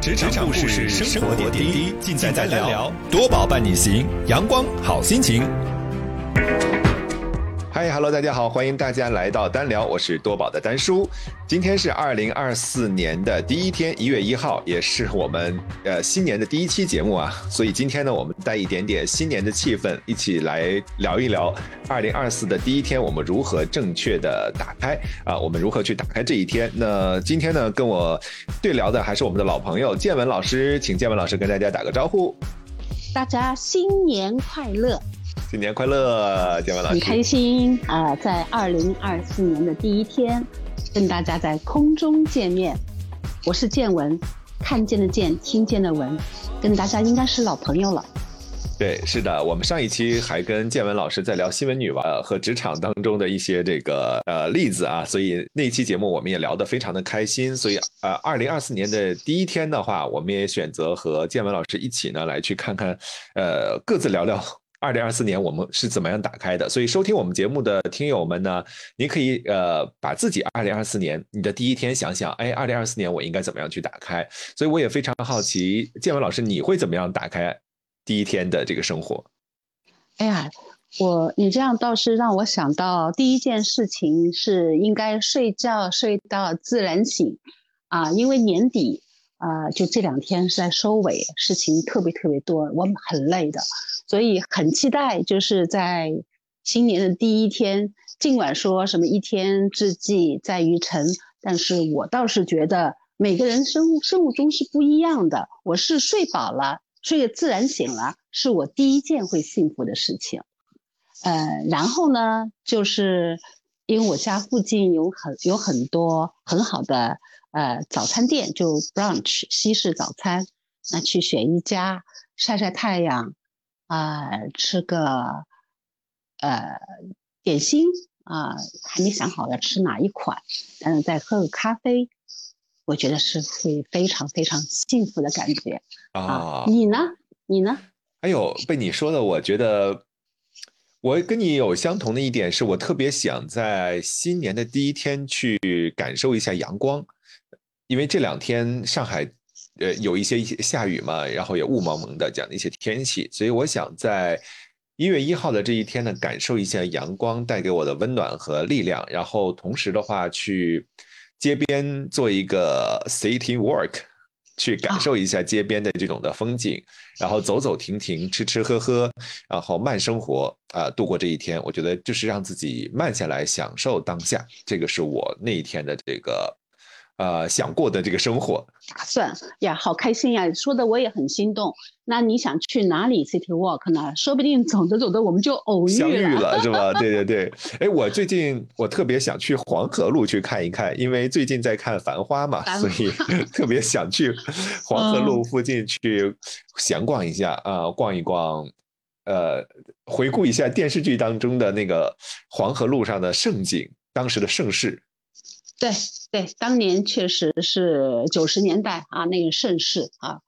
职场故事，生活点滴，尽在聊聊。多宝伴你行，阳光好心情。嗨，Hello，大家好，欢迎大家来到单聊，我是多宝的丹叔。今天是二零二四年的第一天，一月一号，也是我们呃新年的第一期节目啊。所以今天呢，我们带一点点新年的气氛，一起来聊一聊二零二四的第一天，我们如何正确的打开啊？我们如何去打开这一天？那今天呢，跟我对聊的还是我们的老朋友建文老师，请建文老师跟大家打个招呼。大家新年快乐！新年快乐，建文老师！很开心啊，在二零二四年的第一天，跟大家在空中见面。我是建文，看见的见，听见的闻，跟大家应该是老朋友了。对，是的，我们上一期还跟建文老师在聊新闻女王和职场当中的一些这个呃例子啊，所以那期节目我们也聊得非常的开心。所以呃，二零二四年的第一天的话，我们也选择和建文老师一起呢来去看看，呃，各自聊聊。二零二四年我们是怎么样打开的？所以收听我们节目的听友们呢，您可以呃把自己二零二四年你的第一天想想，哎，二零二四年我应该怎么样去打开？所以我也非常好奇，建文老师你会怎么样打开第一天的这个生活？哎呀，我你这样倒是让我想到第一件事情是应该睡觉睡到自然醒啊，因为年底啊就这两天是在收尾，事情特别特别多，我很累的。所以很期待，就是在新年的第一天，尽管说什么一天之计在于晨，但是我倒是觉得每个人生物生物钟是不一样的。我是睡饱了，睡得自然醒了，是我第一件会幸福的事情。呃，然后呢，就是因为我家附近有很有很多很好的呃早餐店，就 brunch 西式早餐，那去选一家晒晒太阳。啊，吃个呃点心啊，还没想好要吃哪一款，但是再喝个咖啡，我觉得是会非常非常幸福的感觉啊。你呢？你呢？哎呦，被你说的，我觉得我跟你有相同的一点，是我特别想在新年的第一天去感受一下阳光，因为这两天上海。呃，有一些一些下雨嘛，然后也雾蒙蒙的，讲的一些天气，所以我想在一月一号的这一天呢，感受一下阳光带给我的温暖和力量，然后同时的话去街边做一个 city walk，去感受一下街边的这种的风景，然后走走停停，吃吃喝喝，然后慢生活啊，度过这一天。我觉得就是让自己慢下来，享受当下，这个是我那一天的这个。呃，想过的这个生活打算呀，好开心呀！说的我也很心动。那你想去哪里 city walk 呢？说不定走着走着我们就偶遇相遇了，是吧？对对对。哎，我最近我特别想去黄河路去看一看，因为最近在看《繁花》嘛，所以 特别想去 黄河路附近去闲逛一下啊，逛一逛，呃，回顾一下电视剧当中的那个黄河路上的盛景，当时的盛世。对对，当年确实是九十年代啊，那个盛世啊，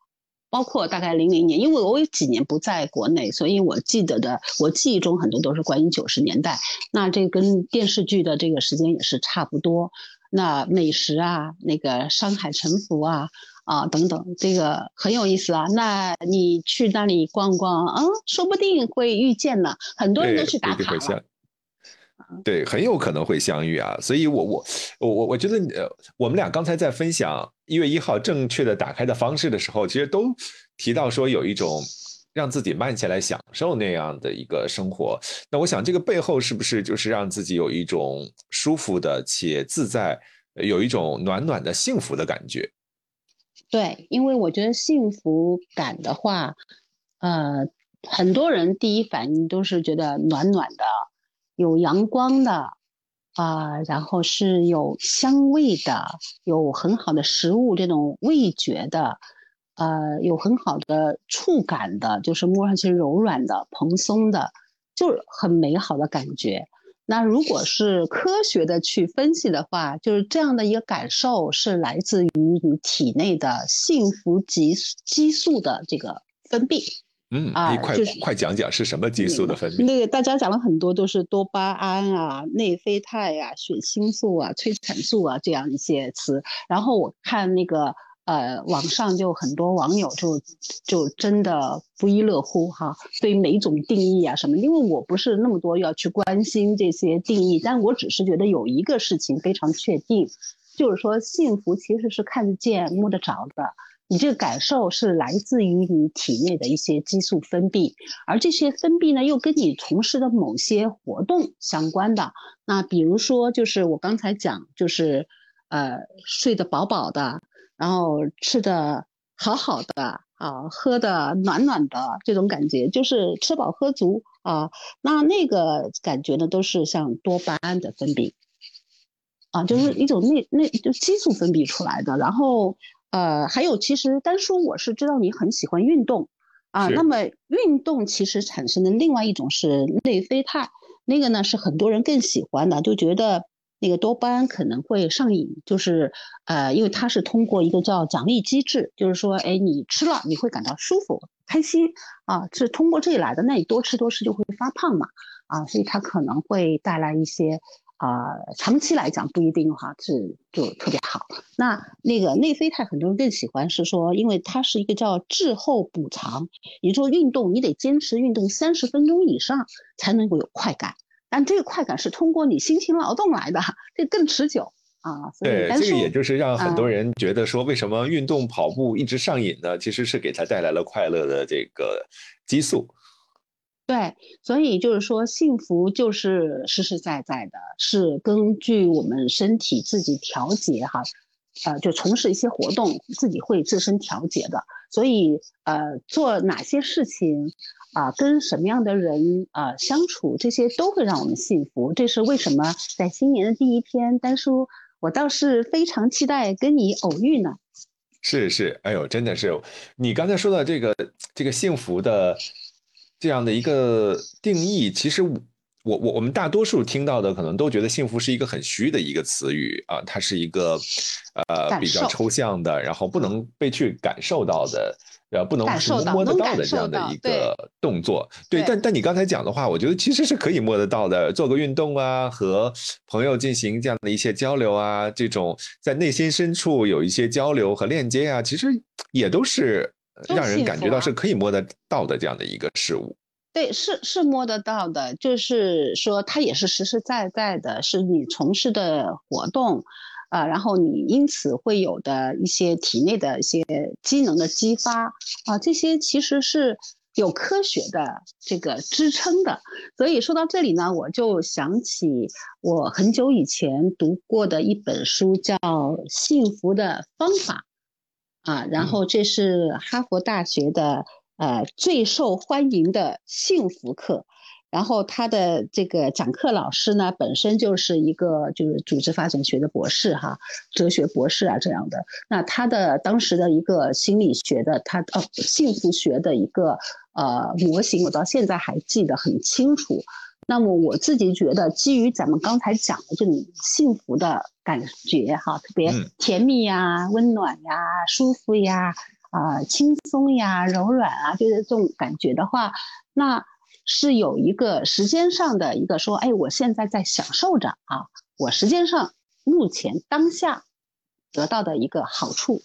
包括大概零零年，因为我有几年不在国内，所以我记得的，我记忆中很多都是关于九十年代。那这跟电视剧的这个时间也是差不多。那美食啊，那个山海沉浮啊，啊等等，这个很有意思啊。那你去那里逛逛啊，说不定会遇见呢。很多人都去打卡了。对，很有可能会相遇啊，所以我我我我我觉得，呃，我们俩刚才在分享一月一号正确的打开的方式的时候，其实都提到说有一种让自己慢下来享受那样的一个生活。那我想这个背后是不是就是让自己有一种舒服的且自在，有一种暖暖的幸福的感觉？对，因为我觉得幸福感的话，呃，很多人第一反应都是觉得暖暖的。有阳光的啊，然后是有香味的，有很好的食物这种味觉的，呃，有很好的触感的，就是摸上去柔软的、蓬松的，就是很美好的感觉。那如果是科学的去分析的话，就是这样的一个感受是来自于你体内的幸福激激素的这个分泌。嗯啊，快快讲讲是什么激素的分泌？那个大家讲了很多，都是多巴胺啊、内啡肽啊、血清素啊、催产素啊这样一些词。然后我看那个呃，网上就很多网友就就真的不亦乐乎哈，对每一种定义啊什么，因为我不是那么多要去关心这些定义，但我只是觉得有一个事情非常确定，就是说幸福其实是看得见摸得着的，你这个感受是来自于你体内的一些激素分泌，而这些分泌呢又跟你从事的某些活动相关的，那比如说就是我刚才讲就是呃睡得饱饱的。然后吃的好好的啊，喝的暖暖的这种感觉，就是吃饱喝足啊。那那个感觉呢，都是像多巴胺的分泌啊，就是一种那那就激素分泌出来的。然后呃，还有其实丹叔，我是知道你很喜欢运动啊。那么运动其实产生的另外一种是内啡肽，那个呢是很多人更喜欢的，就觉得。那个多巴胺可能会上瘾，就是呃，因为它是通过一个叫奖励机制，就是说，哎，你吃了你会感到舒服、开心啊，是通过这里来的。那你多吃多吃就会发胖嘛，啊，所以它可能会带来一些啊，长期来讲不一定哈，是就特别好。那那个内啡肽很多人更喜欢是说，因为它是一个叫滞后补偿，也就是说运动你得坚持运动三十分钟以上才能够有快感。但这个快感是通过你辛勤劳动来的，这更持久啊。对，这个也就是让很多人觉得说，为什么运动跑步一直上瘾呢？其实是给他带来了快乐的这个激素。对，所以就是说，幸福就是实实在在的，是根据我们身体自己调节哈，呃，就从事一些活动，自己会自身调节的。所以呃，做哪些事情。啊，跟什么样的人啊相处，这些都会让我们幸福。这是为什么？在新年的第一天，丹叔，我倒是非常期待跟你偶遇呢。是是，哎呦，真的是，你刚才说的这个这个幸福的这样的一个定义，其实我我我们大多数听到的可能都觉得幸福是一个很虚的一个词语啊，它是一个呃比较抽象的，然后不能被去感受到的。呃，不能摸得到的这样的一个动作，对，但但你刚才讲的话，我觉得其实是可以摸得到的，做个运动啊，和朋友进行这样的一些交流啊，这种在内心深处有一些交流和链接啊，其实也都是让人感觉到是可以摸得到的这样的一个事物。对，是是摸得到的，就是说它也是实实在在的，是你从事的活动。啊，然后你因此会有的一些体内的一些机能的激发啊，这些其实是有科学的这个支撑的。所以说到这里呢，我就想起我很久以前读过的一本书，叫《幸福的方法》啊，然后这是哈佛大学的呃最受欢迎的幸福课。然后他的这个讲课老师呢，本身就是一个就是组织发展学的博士哈，哲学博士啊这样的。那他的当时的一个心理学的他哦幸福学的一个呃模型，我到现在还记得很清楚。那么我自己觉得，基于咱们刚才讲的这种幸福的感觉哈，特别甜蜜呀、温暖呀、舒服呀、啊轻松呀、柔软啊，就是这种感觉的话，那。是有一个时间上的一个说，哎，我现在在享受着啊，我时间上目前当下得到的一个好处，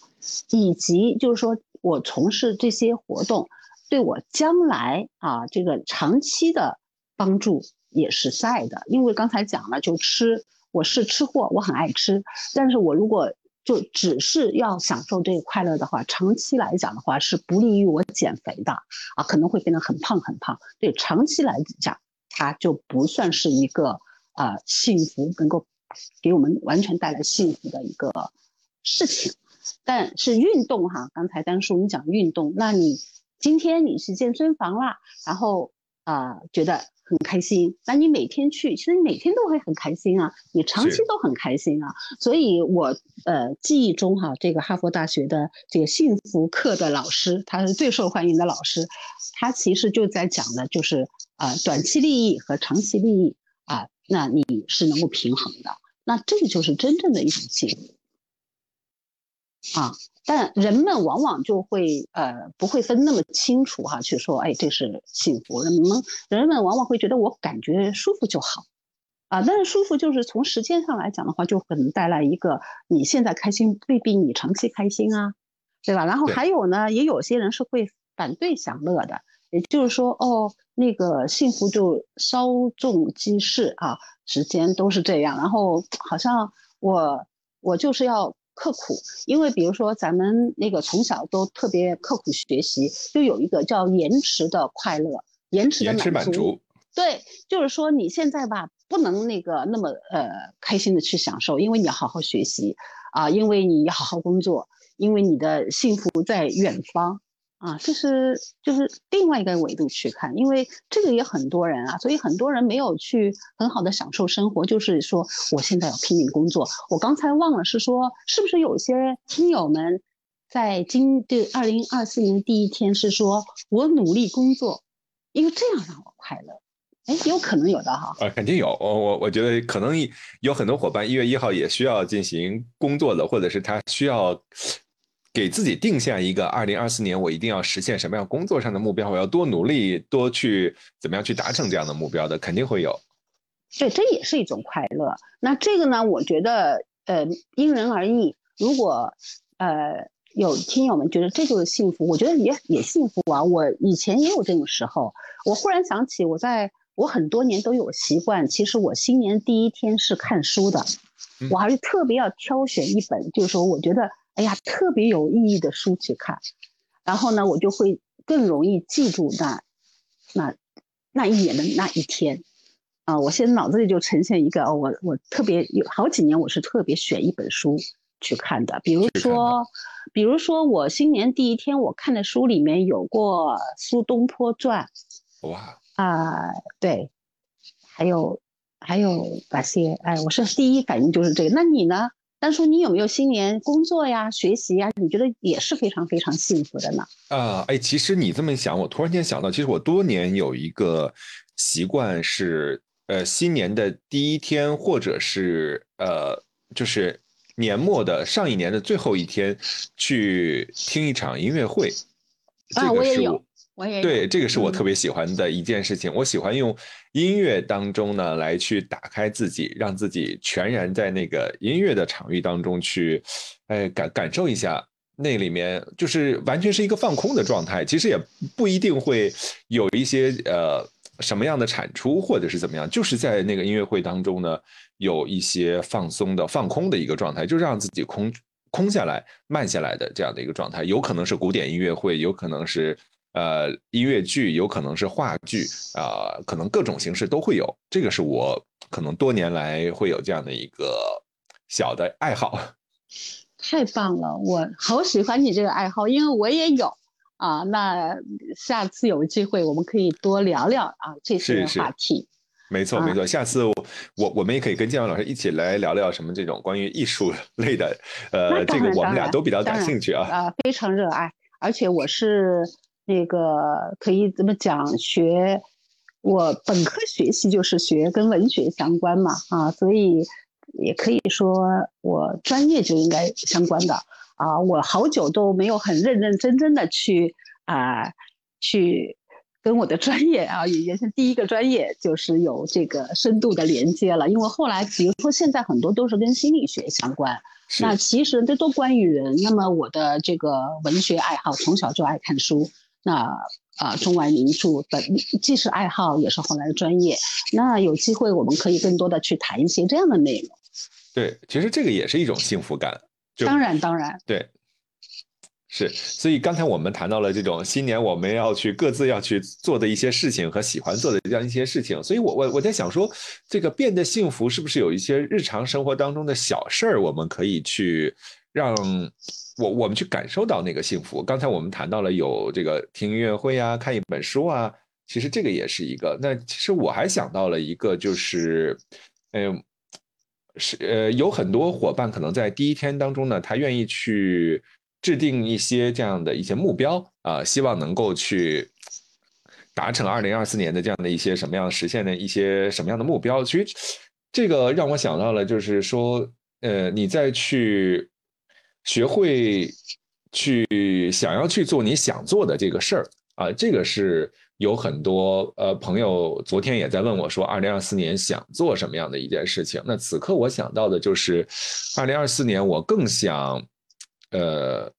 以及就是说我从事这些活动对我将来啊这个长期的帮助也是在的。因为刚才讲了，就吃，我是吃货，我很爱吃，但是我如果就只是要享受这个快乐的话，长期来讲的话是不利于我减肥的啊，可能会变得很胖很胖。对，长期来讲，它就不算是一个啊幸福能够给我们完全带来幸福的一个事情。但是运动哈，刚才丹叔你讲运动，那你今天你去健身房啦，然后啊觉得。很开心，那你每天去，其实你每天都会很开心啊，你长期都很开心啊。所以，我呃记忆中哈，这个哈佛大学的这个幸福课的老师，他是最受欢迎的老师，他其实就在讲的就是啊，短期利益和长期利益啊，那你是能够平衡的，那这个就是真正的一种幸福啊。但人们往往就会呃不会分那么清楚哈，去说哎这是幸福。人们人们往往会觉得我感觉舒服就好，啊，但是舒服就是从时间上来讲的话，就可能带来一个你现在开心未必你长期开心啊对吧？然后还有呢，也有些人是会反对享乐的，也就是说，哦，那个幸福就稍纵即逝啊，时间都是这样，然后好像我我就是要。刻苦，因为比如说咱们那个从小都特别刻苦学习，就有一个叫延迟的快乐，延迟的满足。对，就是说你现在吧，不能那个那么呃开心的去享受，因为你要好好学习啊，因为你要好好工作，因为你的幸福在远方。啊，这是就是另外一个维度去看，因为这个也很多人啊，所以很多人没有去很好的享受生活，就是说我现在要拼命工作。我刚才忘了是说，是不是有些听友们在今的二零二四年第一天是说我努力工作，因为这样让我快乐？哎，有可能有的哈。啊，肯定有。我我我觉得可能有很多伙伴一月一号也需要进行工作的，或者是他需要。给自己定下一个二零二四年，我一定要实现什么样工作上的目标？我要多努力，多去怎么样去达成这样的目标的，肯定会有。对，这也是一种快乐。那这个呢？我觉得，呃，因人而异。如果，呃，有听友们觉得这就是幸福，我觉得也也幸福啊。我以前也有这种时候。我忽然想起，我在我很多年都有习惯，其实我新年第一天是看书的，我还是特别要挑选一本，就是说，我觉得。哎呀，特别有意义的书去看，然后呢，我就会更容易记住那那那一年的那一天啊！我现在脑子里就呈现一个，我我特别有好几年，我是特别选一本书去看的。比如说，比如说我新年第一天我看的书里面有过《苏东坡传》，哇啊，对，还有还有哪些？哎，我是第一反应就是这个。那你呢？但说你有没有新年工作呀、学习呀？你觉得也是非常非常幸福的呢？啊，哎，其实你这么想，我突然间想到，其实我多年有一个习惯是，呃，新年的第一天，或者是呃，就是年末的上一年的最后一天，去听一场音乐会。啊，我也有。对，这个是我特别喜欢的一件事情。我喜欢用音乐当中呢，来去打开自己，让自己全然在那个音乐的场域当中去，哎，感感受一下那里面，就是完全是一个放空的状态。其实也不一定会有一些呃什么样的产出，或者是怎么样，就是在那个音乐会当中呢，有一些放松的、放空的一个状态，就让自己空空下来、慢下来的这样的一个状态。有可能是古典音乐会，有可能是。呃，音乐剧有可能是话剧啊，可能各种形式都会有。这个是我可能多年来会有这样的一个小的爱好。太棒了，我好喜欢你这个爱好，因为我也有啊。那下次有机会我们可以多聊聊啊这些话题。没错没错，下次我我们也可以跟建文老师一起来聊聊什么这种关于艺术 类的。呃，这个我们俩都比较感兴趣啊。啊，非常热爱，而且我是。那个可以怎么讲？学我本科学习就是学跟文学相关嘛，啊，所以也可以说我专业就应该相关的啊。我好久都没有很认认真真的去啊，去跟我的专业啊，原先第一个专业就是有这个深度的连接了。因为后来，比如说现在很多都是跟心理学相关，那其实这都关于人。那么我的这个文学爱好，从小就爱看书。那啊，中外名著本既是爱好，也是后来的专业。那有机会，我们可以更多的去谈一些这样的内容。对，其实这个也是一种幸福感。当然，当然，对，是。所以刚才我们谈到了这种新年我们要去各自要去做的一些事情和喜欢做的这样一些事情。所以我我我在想说，这个变得幸福是不是有一些日常生活当中的小事儿，我们可以去让。我我们去感受到那个幸福。刚才我们谈到了有这个听音乐会啊，看一本书啊，其实这个也是一个。那其实我还想到了一个，就是，嗯，是呃，有很多伙伴可能在第一天当中呢，他愿意去制定一些这样的一些目标啊，希望能够去达成二零二四年的这样的一些什么样实现的一些什么样的目标。其实这个让我想到了，就是说，呃，你再去。学会去想要去做你想做的这个事儿啊，这个是有很多呃朋友昨天也在问我说，二零二四年想做什么样的一件事情？那此刻我想到的就是，二零二四年我更想，呃，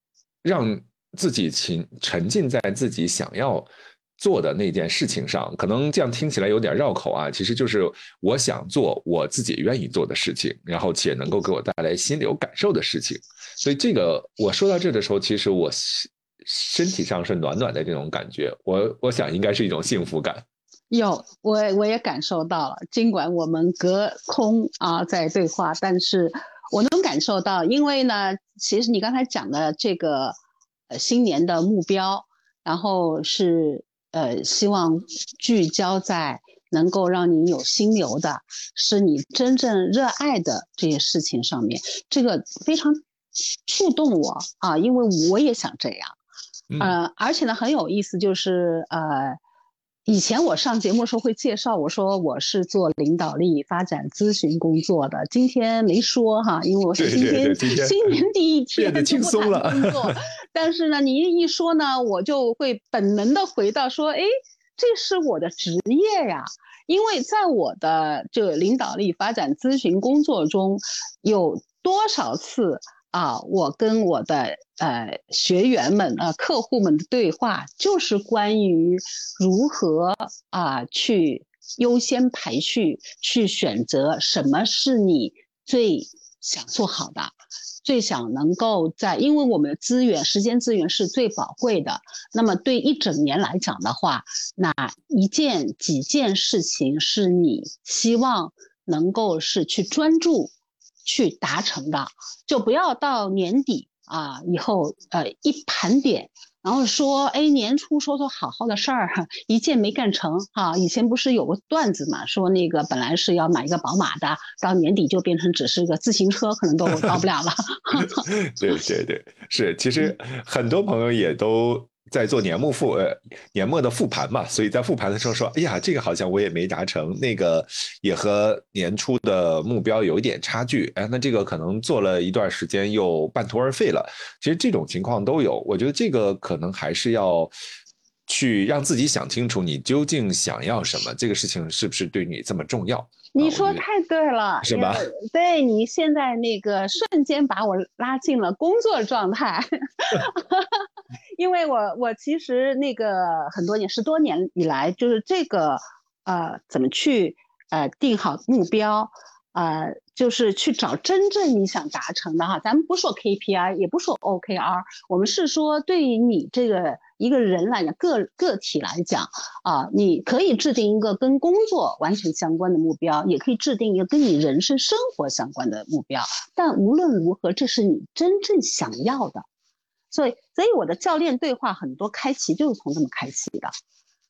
让自己沉沉浸在自己想要做的那件事情上。可能这样听起来有点绕口啊，其实就是我想做我自己愿意做的事情，然后且能够给我带来心流感受的事情。所以这个我说到这的时候，其实我身体上是暖暖的这种感觉，我我想应该是一种幸福感。有，我我也感受到了。尽管我们隔空啊在对话，但是我能感受到，因为呢，其实你刚才讲的这个呃新年的目标，然后是呃希望聚焦在能够让你有心流的，是你真正热爱的这些事情上面，这个非常触动我啊，因为我也想这样，呃，而且呢很有意思，就是呃。以前我上节目时候会介绍，我说我是做领导力发展咨询工作的。今天没说哈，因为我是今天新年第一 天，变轻松了。但是呢，你一说呢，我就会本能的回到说，哎，这是我的职业呀。因为在我的这个领导力发展咨询工作中，有多少次？啊，我跟我的呃学员们啊客户们的对话，就是关于如何啊去优先排序，去选择什么是你最想做好的，最想能够在，因为我们的资源时间资源是最宝贵的。那么对一整年来讲的话，哪一件几件事情是你希望能够是去专注？去达成的，就不要到年底啊以后，呃一盘点，然后说，哎年初说说好好的事儿，一件没干成哈。以前不是有个段子嘛，说那个本来是要买一个宝马的，到年底就变成只是个自行车，可能都 到不了了。对对对，是，其实很多朋友也都。在做年末复呃年末的复盘嘛，所以在复盘的时候说，哎呀，这个好像我也没达成，那个也和年初的目标有一点差距，哎，那这个可能做了一段时间又半途而废了。其实这种情况都有，我觉得这个可能还是要去让自己想清楚，你究竟想要什么，这个事情是不是对你这么重要？你说太对了，是吧？对你现在那个瞬间把我拉进了工作状态。因为我我其实那个很多年十多年以来，就是这个呃怎么去呃定好目标，呃就是去找真正你想达成的哈。咱们不说 KPI，也不说 OKR，我们是说对于你这个一个人来讲，个个体来讲啊，你可以制定一个跟工作完全相关的目标，也可以制定一个跟你人生生活相关的目标。但无论如何，这是你真正想要的。所以，所以我的教练对话很多开启就是从这么开启的，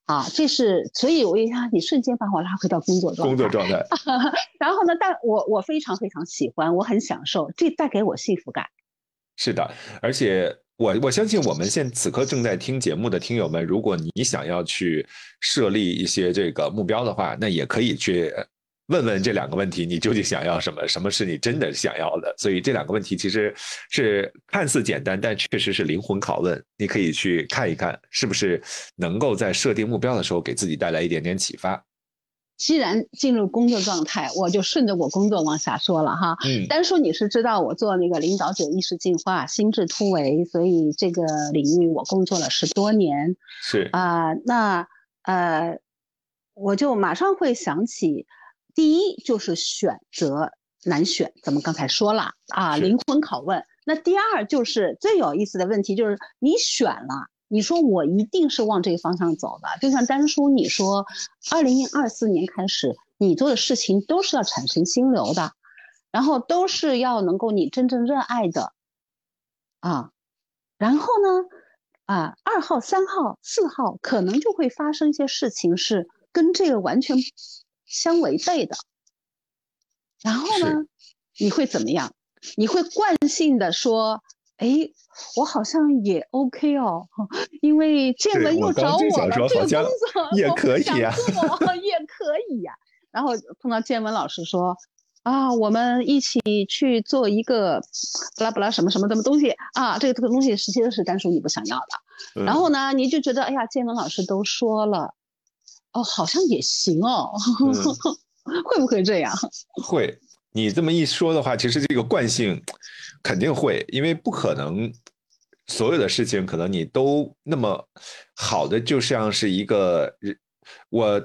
啊，这是，所以我一下你瞬间把我拉回到工作状态，工作状态。然后呢，但我我非常非常喜欢，我很享受，这带给我幸福感。是的，而且我我相信我们现此刻正在听节目的听友们，如果你想要去设立一些这个目标的话，那也可以去。问问这两个问题，你究竟想要什么？什么是你真的想要的？所以这两个问题其实是看似简单，但确实是灵魂拷问。你可以去看一看，是不是能够在设定目标的时候给自己带来一点点启发。既然进入工作状态，我就顺着我工作往下说了哈。嗯。单说你是知道我做那个领导者意识进化、心智突围，所以这个领域我工作了十多年。是啊，那呃，我就马上会想起。第一就是选择难选，咱们刚才说了啊，灵魂拷问。那第二就是最有意思的问题，就是你选了，你说我一定是往这个方向走的。就像丹叔你说，二零二四年开始，你做的事情都是要产生心流的，然后都是要能够你真正热爱的啊。然后呢，啊，二号、三号、四号可能就会发生一些事情，是跟这个完全。相违背的，然后呢？你会怎么样？你会惯性的说：“哎，我好像也 OK 哦，因为建文又找我了，这个工作也可以呀，也可以呀。”然后碰到建文老师说：“啊，我们一起去做一个不拉不拉什么什么什么东西啊，这个这个东西实际上是单属你不想要的。”然后呢，你就觉得：“哎呀，建文老师都说了。”哦，好像也行哦，会不会这样？会，你这么一说的话，其实这个惯性肯定会，因为不可能所有的事情可能你都那么好的，就像是一个我。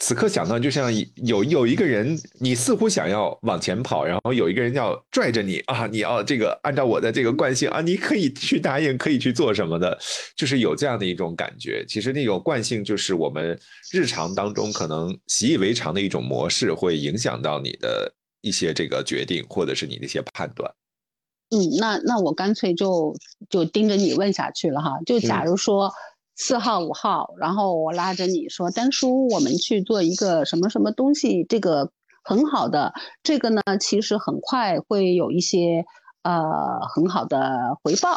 此刻想到，就像有有一个人，你似乎想要往前跑，然后有一个人要拽着你啊，你要这个按照我的这个惯性啊，你可以去答应，可以去做什么的，就是有这样的一种感觉。其实那种惯性就是我们日常当中可能习以为常的一种模式，会影响到你的一些这个决定，或者是你的一些判断。嗯，那那我干脆就就盯着你问下去了哈，就假如说。四号五号，然后我拉着你说，丹叔，我们去做一个什么什么东西，这个很好的，这个呢，其实很快会有一些呃很好的回报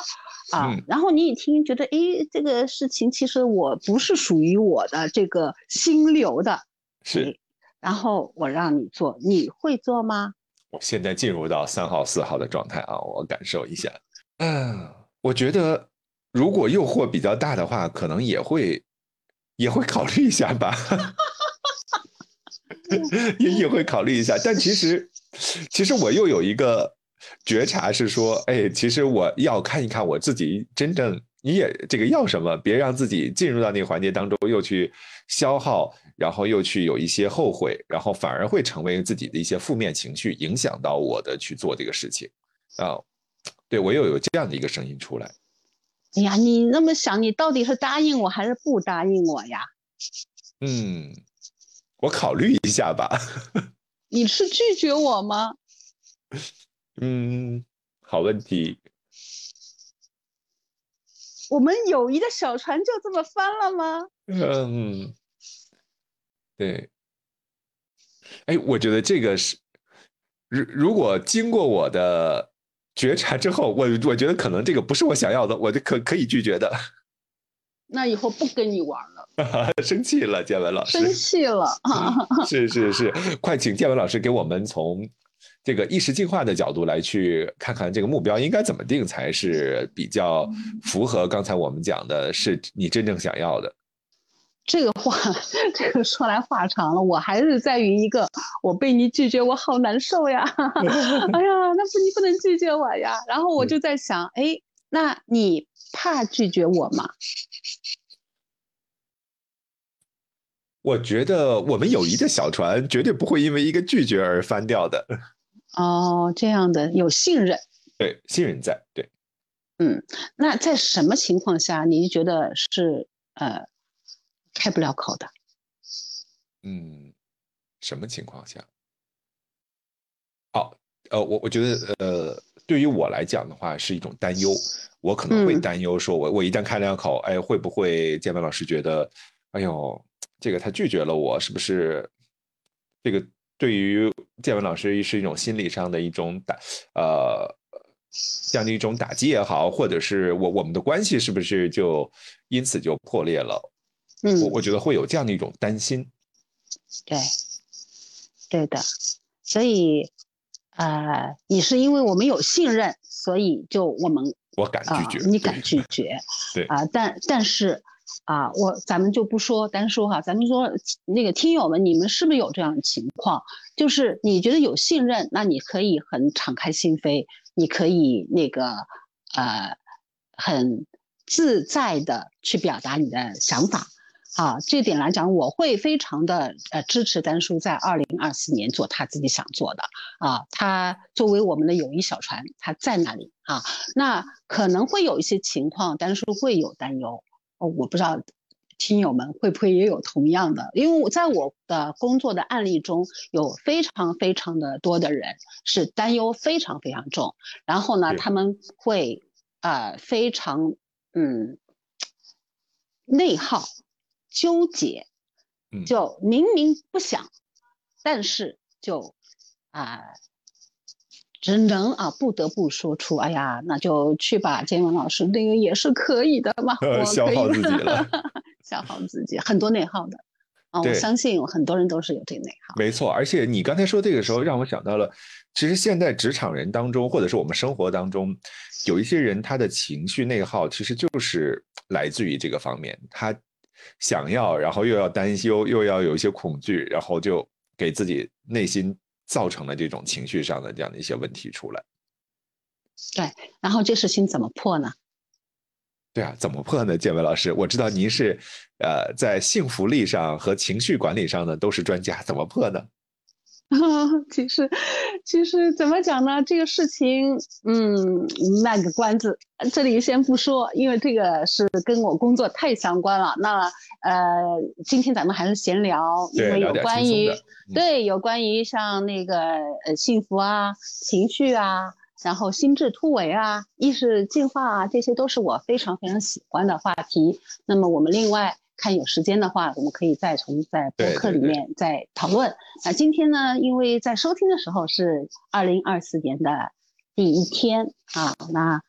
啊。然后你一听，觉得哎，这个事情其实我不是属于我的这个心流的，是。然后我让你做，你会做吗？我现在进入到三号四号的状态啊，我感受一下。嗯，我觉得。如果诱惑比较大的话，可能也会也会考虑一下吧，也也会考虑一下。但其实，其实我又有一个觉察是说，哎，其实我要看一看我自己真正你也这个要什么，别让自己进入到那个环节当中又去消耗，然后又去有一些后悔，然后反而会成为自己的一些负面情绪，影响到我的去做这个事情啊。对我又有这样的一个声音出来。哎呀，你那么想，你到底是答应我还是不答应我呀？嗯，我考虑一下吧。你是拒绝我吗？嗯，好问题。我们友谊的小船就这么翻了吗？嗯，对。哎，我觉得这个是，如如果经过我的。觉察之后，我我觉得可能这个不是我想要的，我就可可以拒绝的。那以后不跟你玩了。生气了，建文老师。生气了 啊！是是是，快请建文老师给我们从这个意识进化的角度来去看看这个目标应该怎么定才是比较符合刚才我们讲的，是你真正想要的。这个话，这个说来话长了。我还是在于一个，我被你拒绝，我好难受呀！哎呀，那不你不能拒绝我呀。然后我就在想，哎，那你怕拒绝我吗？我觉得我们友谊的小船绝对不会因为一个拒绝而翻掉的。哦，这样的有信任，对，信任在，对。嗯，那在什么情况下你觉得是呃？开不了口的，嗯，什么情况下？好，呃，我我觉得，呃，对于我来讲的话，是一种担忧。我可能会担忧，说我我一旦开两口，哎，会不会建文老师觉得，哎呦，这个他拒绝了我，是不是？这个对于建文老师是一种心理上的一种打，呃，这样的一种打击也好，或者是我我们的关系是不是就因此就破裂了？嗯，我我觉得会有这样的一种担心，对，对的，所以，呃，你是因为我们有信任，所以就我们我敢拒绝，你敢拒 绝，对啊，但但是啊，我咱们就不说单说哈，咱们说那个听友们，你们是不是有这样的情况？就是你觉得有信任，那你可以很敞开心扉，你可以那个呃很自在的去表达你的想法。啊，这点来讲，我会非常的呃支持丹叔在二零二四年做他自己想做的啊。他作为我们的友谊小船，他在那里啊。那可能会有一些情况，丹叔会有担忧哦。我不知道听友们会不会也有同样的，因为我在我的工作的案例中有非常非常的多的人是担忧非常非常重，然后呢，他们会呃非常嗯内耗。纠结，就明明不想，但是就啊，只能啊不得不说出，哎呀，那就去吧，建文老师，那个也是可以的嘛，消耗自己了，消耗自己，很多内耗的啊，我相信很多人都是有这个内耗。没错，而且你刚才说这个时候，让我想到了，其实现在职场人当中，或者是我们生活当中，有一些人他的情绪内耗，其实就是来自于这个方面，他。想要，然后又要担忧，又要有一些恐惧，然后就给自己内心造成了这种情绪上的这样的一些问题出来。对，然后这事情怎么破呢？对啊，怎么破呢？建伟老师，我知道您是，呃，在幸福力上和情绪管理上呢都是专家，怎么破呢？其实，其实怎么讲呢？这个事情，嗯，卖个关子，这里先不说，因为这个是跟我工作太相关了。那呃，今天咱们还是闲聊，因为有关于对有关于像那个呃幸福啊、情绪啊，然后心智突围啊、意识进化啊，这些都是我非常非常喜欢的话题。那么我们另外。看有时间的话，我们可以再从在博客里面再讨论。那今天呢，因为在收听的时候是二零二四年的第一天啊，那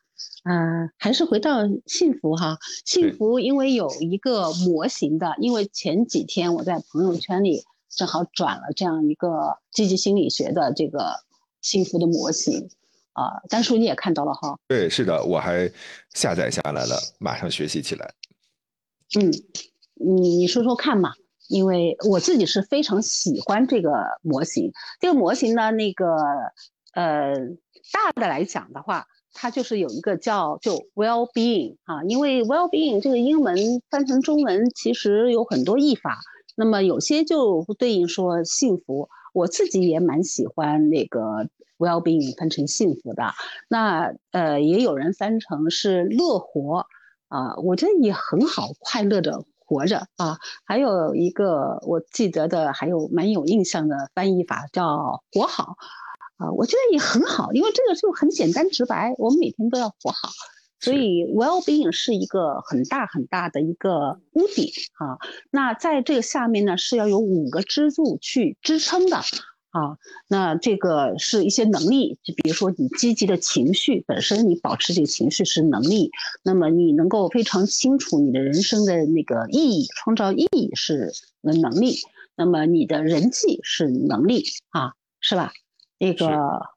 嗯，还是回到幸福哈。幸福因为有一个模型的，因为前几天我在朋友圈里正好转了这样一个积极心理学的这个幸福的模型啊，丹叔你也看到了哈？对，是的，我还下载下来了，马上学习起来。嗯。你你说说看嘛，因为我自己是非常喜欢这个模型。这个模型呢，那个呃，大的来讲的话，它就是有一个叫就 well being 啊，因为 well being 这个英文翻成中文其实有很多译法，那么有些就对应说幸福。我自己也蛮喜欢那个 well being 翻成幸福的。那呃，也有人翻成是乐活啊，我觉得也很好，快乐的。活着啊，还有一个我记得的，还有蛮有印象的翻译法叫“活好”，啊，我觉得也很好，因为这个就很简单直白，我们每天都要活好，所以 well being 是一个很大很大的一个屋顶啊。那在这个下面呢，是要有五个支柱去支撑的。啊，那这个是一些能力，就比如说你积极的情绪本身，你保持这个情绪是能力。那么你能够非常清楚你的人生的那个意义，创造意义是能力。那么你的人际是能力啊，是吧？那个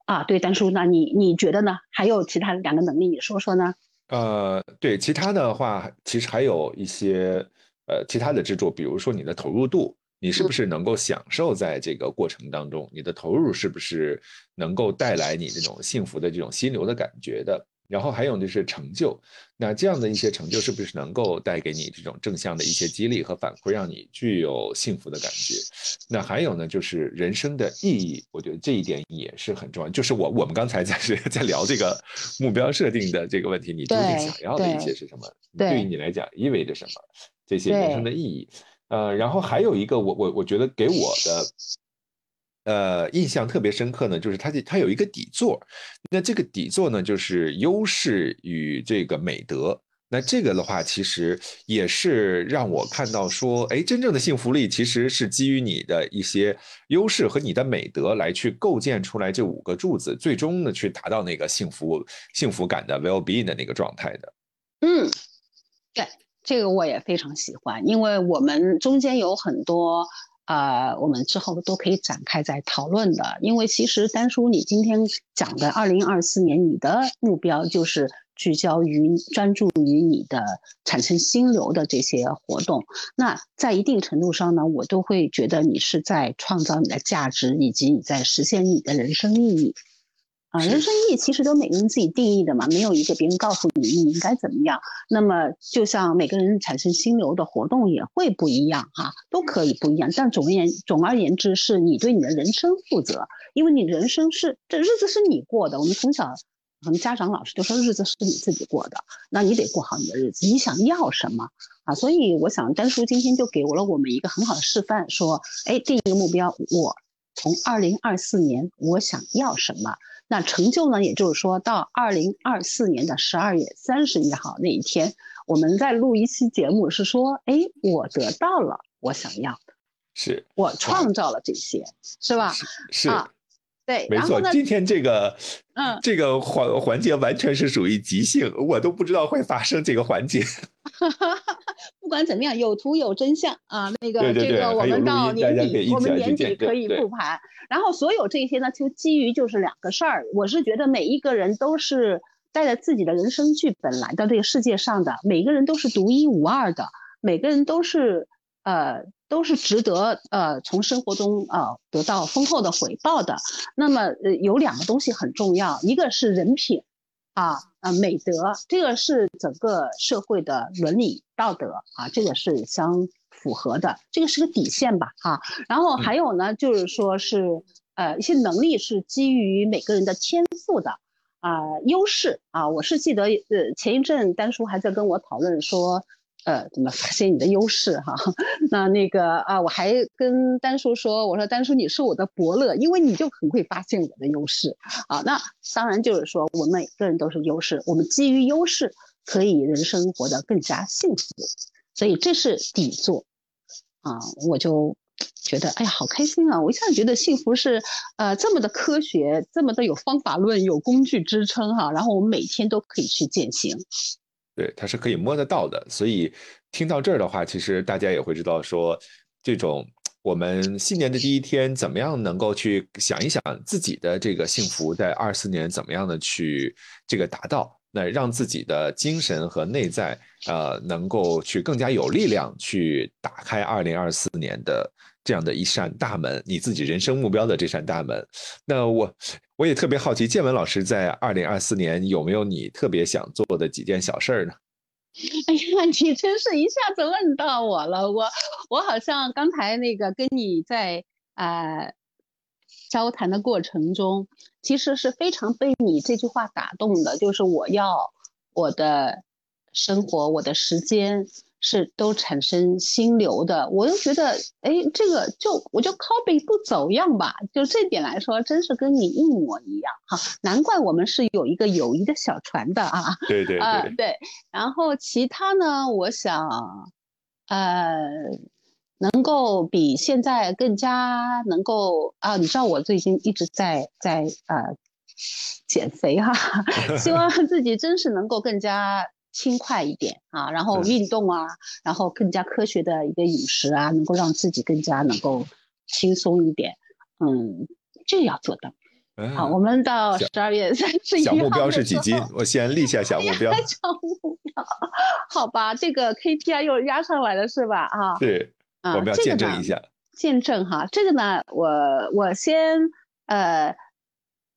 啊，对，丹叔，那你你觉得呢？还有其他两个能力，你说说呢？呃，对，其他的话，其实还有一些呃其他的支柱，比如说你的投入度。你是不是能够享受在这个过程当中？你的投入是不是能够带来你这种幸福的这种心流的感觉的？然后还有就是成就，那这样的一些成就是不是能够带给你这种正向的一些激励和反馈，让你具有幸福的感觉？那还有呢，就是人生的意义，我觉得这一点也是很重要。就是我我们刚才在是在聊这个目标设定的这个问题，你究竟想要的一些是什么？对于你来讲意味着什么？这些人生的意义。呃，然后还有一个，我我我觉得给我的，呃，印象特别深刻呢，就是它这它有一个底座，那这个底座呢，就是优势与这个美德。那这个的话，其实也是让我看到说，哎，真正的幸福力其实是基于你的一些优势和你的美德来去构建出来这五个柱子，最终呢去达到那个幸福幸福感的 well being 的那个状态的。嗯，对。这个我也非常喜欢，因为我们中间有很多，呃，我们之后都可以展开在讨论的。因为其实丹叔，你今天讲的二零二四年，你的目标就是聚焦于专注于你的产生心流的这些活动。那在一定程度上呢，我都会觉得你是在创造你的价值，以及你在实现你的人生意义。啊，人生意义其实都每个人自己定义的嘛，没有一个别人告诉你你应该怎么样。那么，就像每个人产生心流的活动也会不一样哈，都可以不一样。但总而言总而言之，是你对你的人生负责，因为你人生是这日子是你过的。我们从小，我们家长老师就说日子是你自己过的，那你得过好你的日子。你想要什么啊？所以我想，丹叔今天就给了我们一个很好的示范，说，哎，定一个目标，我从二零二四年我想要什么。那成就呢？也就是说到二零二四年的十二月三十一号那一天，我们在录一期节目，是说，哎，我得到了我想要的，是我创造了这些，是吧？是，对，没错。今天这个，嗯，这个环环节完全是属于即兴，我都不知道会发生这个环节。不管怎么样，有图有真相啊！那个这个，我们到年底，我们年底可以复盘。然后所有这些呢，就基于就是两个事儿。我是觉得每一个人都是带着自己的人生剧本来到这个世界上的，每个人都是独一无二的，每个人都是呃都是值得呃从生活中呃得到丰厚的回报的。那么呃有两个东西很重要，一个是人品。啊呃美德，这个是整个社会的伦理道德啊，这个是相符合的，这个是个底线吧啊。然后还有呢，就是说是呃一些能力是基于每个人的天赋的啊优势啊。我是记得呃前一阵丹叔还在跟我讨论说。呃，怎么发现你的优势哈？那那个啊，我还跟丹叔说，我说丹叔你是我的伯乐，因为你就很会发现我的优势啊。那当然就是说，我们每个人都是优势，我们基于优势可以人生活得更加幸福，所以这是底座啊。我就觉得哎呀，好开心啊！我一下觉得幸福是呃这么的科学，这么的有方法论，有工具支撑哈。然后我们每天都可以去践行。对，它是可以摸得到的，所以听到这儿的话，其实大家也会知道说，这种我们新年的第一天，怎么样能够去想一想自己的这个幸福，在二四年怎么样的去这个达到，那让自己的精神和内在，呃，能够去更加有力量去打开二零二四年的。这样的一扇大门，你自己人生目标的这扇大门，那我我也特别好奇，建文老师在二零二四年有没有你特别想做的几件小事儿呢？哎呀，你真是一下子问到我了，我我好像刚才那个跟你在啊交谈的过程中，其实是非常被你这句话打动的，就是我要我的生活，我的时间。是都产生心流的，我就觉得，哎，这个就我就 copy 不走样吧，就这点来说，真是跟你一模一样哈，难怪我们是有一个友谊的小船的啊。对对对。对，然后其他呢，我想，呃，能够比现在更加能够啊，你知道我最近一直在在呃减肥哈，希望自己真是能够更加。轻快一点啊，然后运动啊，然后更加科学的一个饮食啊，能够让自己更加能够轻松一点。嗯，这个要做到。好，我们到十二月三十一号。小目标是几斤？我先立下小目 标。小目标，好吧，这个 KPI 又压上来了是吧？啊，对，我们要见证一下。见证哈，这个呢，我我先呃，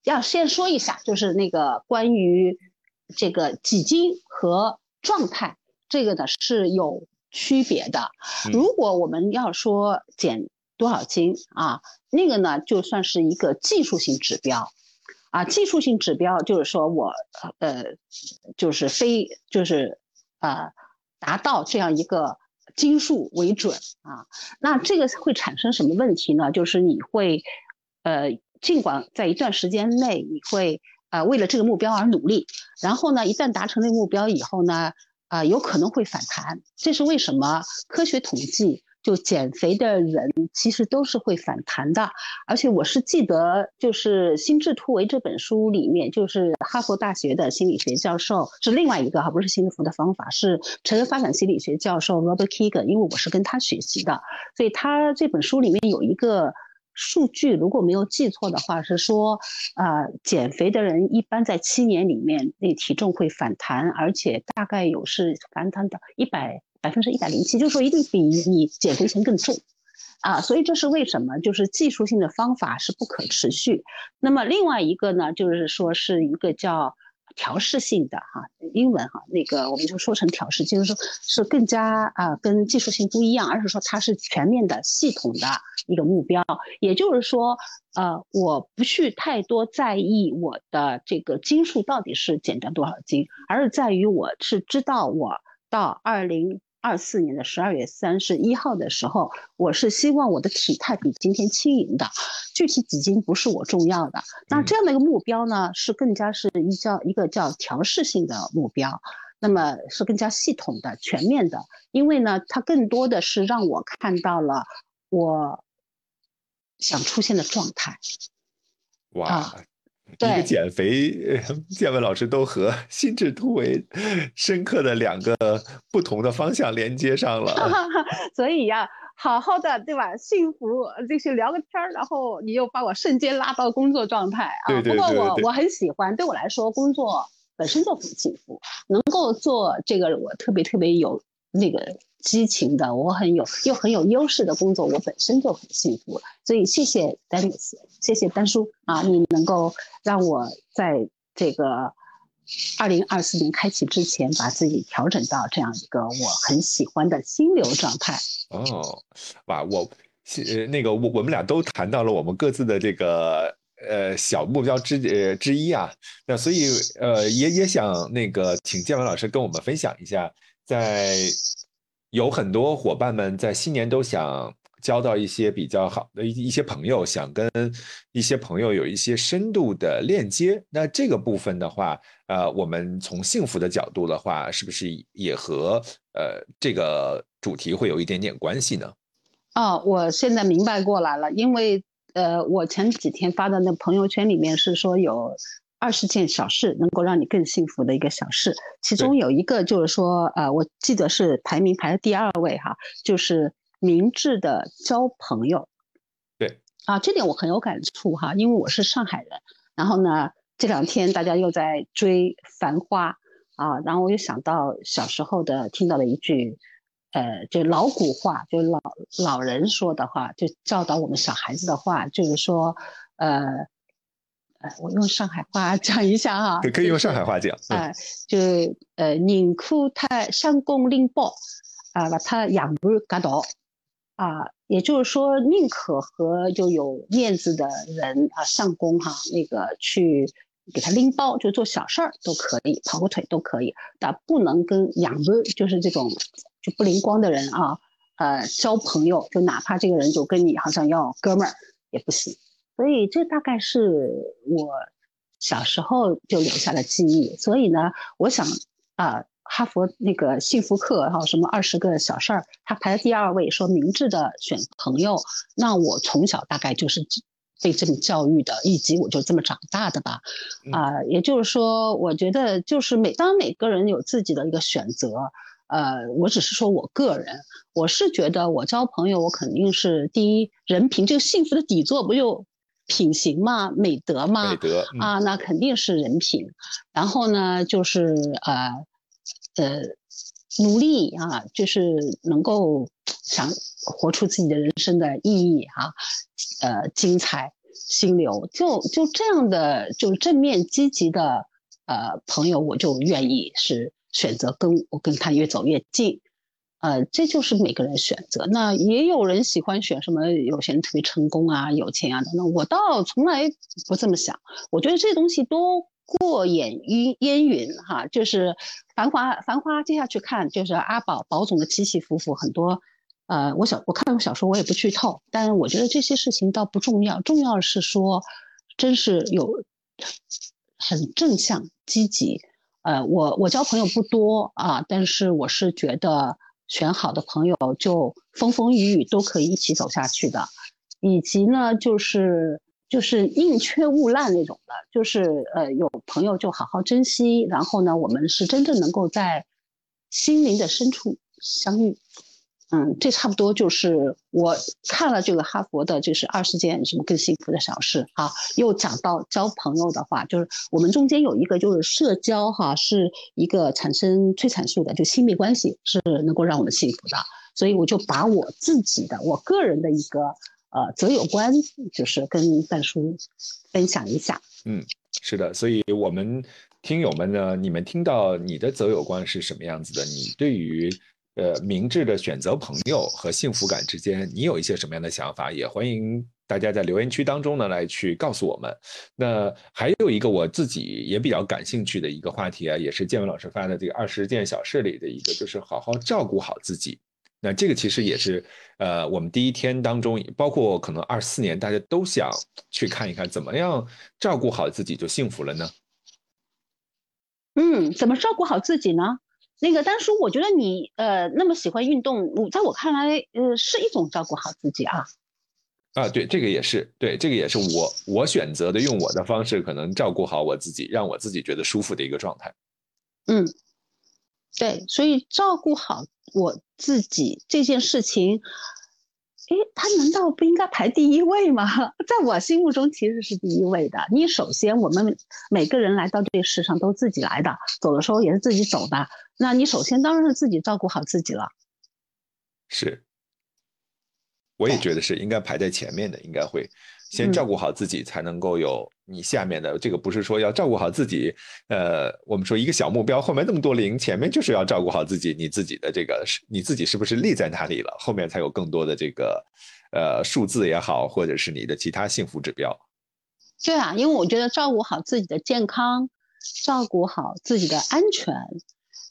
要先说一下，就是那个关于。这个几斤和状态，这个呢是有区别的。如果我们要说减多少斤啊，那个呢就算是一个技术性指标，啊，技术性指标就是说我呃就是非就是呃达到这样一个斤数为准啊。那这个会产生什么问题呢？就是你会呃尽管在一段时间内你会。啊，为了这个目标而努力，然后呢，一旦达成这个目标以后呢，啊，有可能会反弹。这是为什么？科学统计，就减肥的人其实都是会反弹的。而且我是记得，就是《心智突围》这本书里面，就是哈佛大学的心理学教授是另外一个哈，不是幸福的方法，是成人发展心理学教授 Robert Kegan，因为我是跟他学习的，所以他这本书里面有一个。数据如果没有记错的话，是说，呃，减肥的人一般在七年里面，那体重会反弹，而且大概有是反弹的一百百分之一百零七，就是说一定比你减肥前更重，啊，所以这是为什么？就是技术性的方法是不可持续。那么另外一个呢，就是说是一个叫。调试性的哈，英文哈，那个我们就说成调试，就是说是更加啊，跟技术性不一样，而是说它是全面的、系统的一个目标。也就是说，呃，我不去太多在意我的这个斤数到底是减掉多少斤，而是在于我是知道我到二零。二四年的十二月三十一号的时候，我是希望我的体态比今天轻盈的，具体几斤不是我重要的。那这样的一个目标呢，是更加是一叫一个叫调试性的目标，那么是更加系统的、全面的，因为呢，它更多的是让我看到了我想出现的状态。哇！一个减肥，建文老师都和心智突围深刻的两个不同的方向连接上了。所以呀，好好的对吧？幸福就是聊个天儿，然后你又把我瞬间拉到工作状态啊。不过我我很喜欢，对我来说工作本身就很幸福，能够做这个我特别特别有那个。激情的，我很有又很有优势的工作，我本身就很幸福。所以谢谢丹尼斯，谢谢丹叔啊，你能够让我在这个二零二四年开启之前，把自己调整到这样一个我很喜欢的心流状态。哦，哇，我呃那个我我们俩都谈到了我们各自的这个呃小目标之呃之一啊，那所以呃也也想那个请建文老师跟我们分享一下，在有很多伙伴们在新年都想。交到一些比较好的一一些朋友，想跟一些朋友有一些深度的链接。那这个部分的话，呃，我们从幸福的角度的话，是不是也和呃这个主题会有一点点关系呢？哦，我现在明白过来了，因为呃，我前几天发的那朋友圈里面是说有二十件小事能够让你更幸福的一个小事，其中有一个就是说，呃，我记得是排名排在第二位哈，就是。明智的交朋友，对啊，这点我很有感触哈，因为我是上海人。然后呢，这两天大家又在追《繁花》啊，然后我又想到小时候的听到了一句，呃，就老古话，就老老人说的话，就教导我们小孩子的话，就是说，呃，呃，我用上海话 讲一下哈，可以用上海话讲，啊，就呃，宁可他相公拎包，啊，把他养不嘎倒。啊，也就是说，宁可和就有面子的人啊上工哈，那个去给他拎包，就做小事儿都可以，跑个腿都可以，但不能跟养不就是这种就不灵光的人啊，呃，交朋友，就哪怕这个人就跟你好像要哥们儿也不行。所以这大概是我小时候就留下的记忆。所以呢，我想啊。哈佛那个幸福课哈，什么二十个小事儿，他排在第二位，说明智的选朋友。那我从小大概就是被这么教育的，以及我就这么长大的吧。啊，也就是说，我觉得就是每当每个人有自己的一个选择，呃，我只是说我个人，我是觉得我交朋友，我肯定是第一人品，这个幸福的底座不就品行嘛美德嘛？美德啊，那肯定是人品。然后呢，就是呃。呃，努力啊，就是能够想活出自己的人生的意义哈，呃，精彩心流，就就这样的，就正面积极的呃朋友，我就愿意是选择跟我跟他越走越近，呃，这就是每个人选择。那也有人喜欢选什么，有些人特别成功啊，有钱啊等等，我倒从来不这么想，我觉得这东西都。过眼云烟云哈，就是繁华繁花。接下去看就是阿宝宝总的起起伏伏很多。呃，我小我看过小说，我也不剧透，但是我觉得这些事情倒不重要，重要的是说，真是有很正向积极。呃，我我交朋友不多啊，但是我是觉得选好的朋友就风风雨雨都可以一起走下去的，以及呢就是。就是宁缺毋滥那种的，就是呃有朋友就好好珍惜，然后呢，我们是真正能够在心灵的深处相遇，嗯，这差不多就是我看了这个哈佛的，就是二十件什么更幸福的小事啊，又讲到交朋友的话，就是我们中间有一个就是社交哈，是一个产生催产素的，就亲密关系是能够让我们幸福的，所以我就把我自己的我个人的一个。呃，择友观就是跟蛋叔分享一下。嗯，是的，所以我们听友们呢，你们听到你的择友观是什么样子的？你对于呃明智的选择朋友和幸福感之间，你有一些什么样的想法？也欢迎大家在留言区当中呢来去告诉我们。那还有一个我自己也比较感兴趣的一个话题啊，也是建文老师发的这个二十件小事里的一个，就是好好照顾好自己。那这个其实也是，呃，我们第一天当中，包括可能二四年，大家都想去看一看，怎么样照顾好自己就幸福了呢？嗯，怎么照顾好自己呢？那个丹叔，我觉得你呃那么喜欢运动，我在我看来，呃，是一种照顾好自己啊。啊，对，这个也是，对，这个也是我我选择的，用我的方式，可能照顾好我自己，让我自己觉得舒服的一个状态。嗯。对，所以照顾好我自己这件事情，哎，他难道不应该排第一位吗？在我心目中其实是第一位的。你首先，我们每个人来到这个世上都自己来的，走的时候也是自己走的。那你首先当然是自己照顾好自己了。是，我也觉得是应该排在前面的，应该会先照顾好自己，才能够有你下面的这个。不是说要照顾好自己，呃，我们说一个小目标后面那么多零，前面就是要照顾好自己，你自己的这个是你自己是不是立在哪里了，后面才有更多的这个呃数字也好，或者是你的其他幸福指标。对啊，因为我觉得照顾好自己的健康，照顾好自己的安全，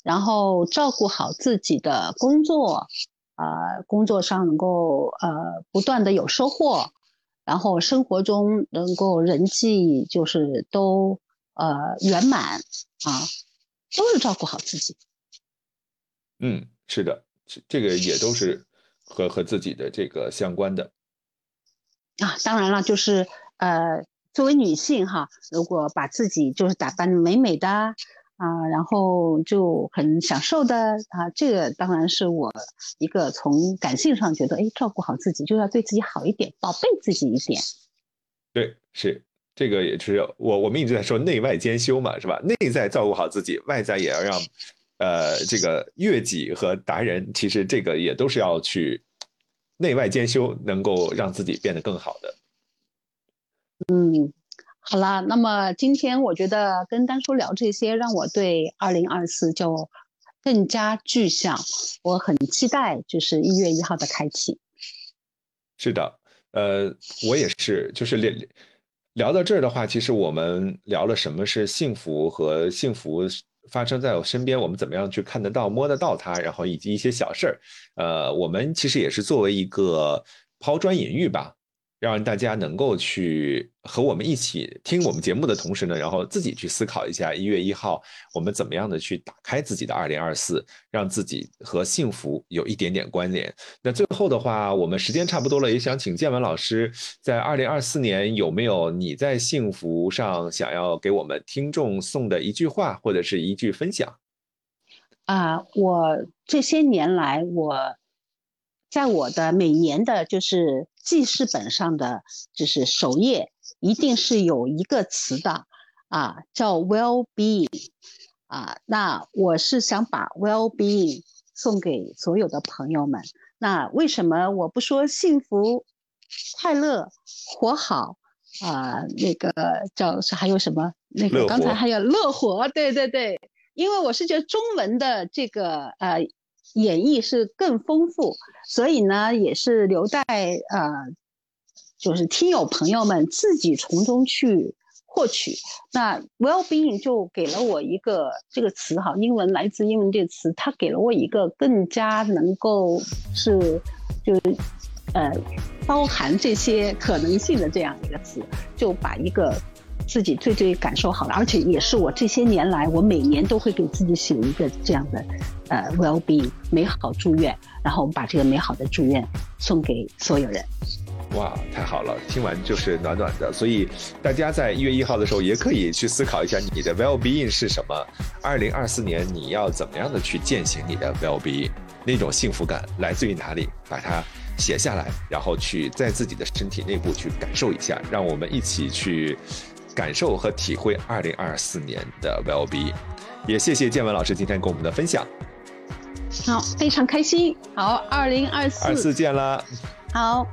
然后照顾好自己的工作，呃，工作上能够呃不断的有收获，然后生活中能够人际就是都呃圆满啊，都是照顾好自己。嗯，是的，这这个也都是和和自己的这个相关的。啊，当然了，就是呃。作为女性哈，如果把自己就是打扮美美的啊，然后就很享受的啊，这个当然是我一个从感性上觉得，哎，照顾好自己就要对自己好一点，宝贝自己一点。对，是这个也是我我们一直在说内外兼修嘛，是吧？内在照顾好自己，外在也要让呃这个悦己和达人，其实这个也都是要去内外兼修，能够让自己变得更好的。嗯，好了，那么今天我觉得跟丹叔聊这些，让我对二零二四就更加具象。我很期待，就是一月一号的开启。是的，呃，我也是，就是聊聊到这儿的话，其实我们聊了什么是幸福和幸福发生在我身边，我们怎么样去看得到、摸得到它，然后以及一些小事儿。呃，我们其实也是作为一个抛砖引玉吧。让大家能够去和我们一起听我们节目的同时呢，然后自己去思考一下一月一号我们怎么样的去打开自己的二零二四，让自己和幸福有一点点关联。那最后的话，我们时间差不多了，也想请建文老师在二零二四年有没有你在幸福上想要给我们听众送的一句话或者是一句分享？啊，我这些年来，我在我的每年的就是。记事本上的就是首页，一定是有一个词的啊，叫 well-being 啊。那我是想把 well-being 送给所有的朋友们。那为什么我不说幸福、快乐、活好啊？那个叫是还有什么？那个刚才还有乐活，对对对，因为我是觉得中文的这个呃。演绎是更丰富，所以呢，也是留待呃，就是听友朋友们自己从中去获取。那 well-being 就给了我一个这个词哈，英文来自英文这个词，它给了我一个更加能够是就是呃包含这些可能性的这样一个词，就把一个。自己最最感受好了，而且也是我这些年来，我每年都会给自己写一个这样的，呃，well-being 美好祝愿，然后我们把这个美好的祝愿送给所有人。哇，太好了，听完就是暖暖的。所以大家在一月一号的时候，也可以去思考一下你的 well-being 是什么。二零二四年你要怎么样的去践行你的 well-being？那种幸福感来自于哪里？把它写下来，然后去在自己的身体内部去感受一下。让我们一起去。感受和体会二零二四年的 well be，也谢谢建文老师今天跟我们的分享。好，非常开心。好，二零二四二四见了。好。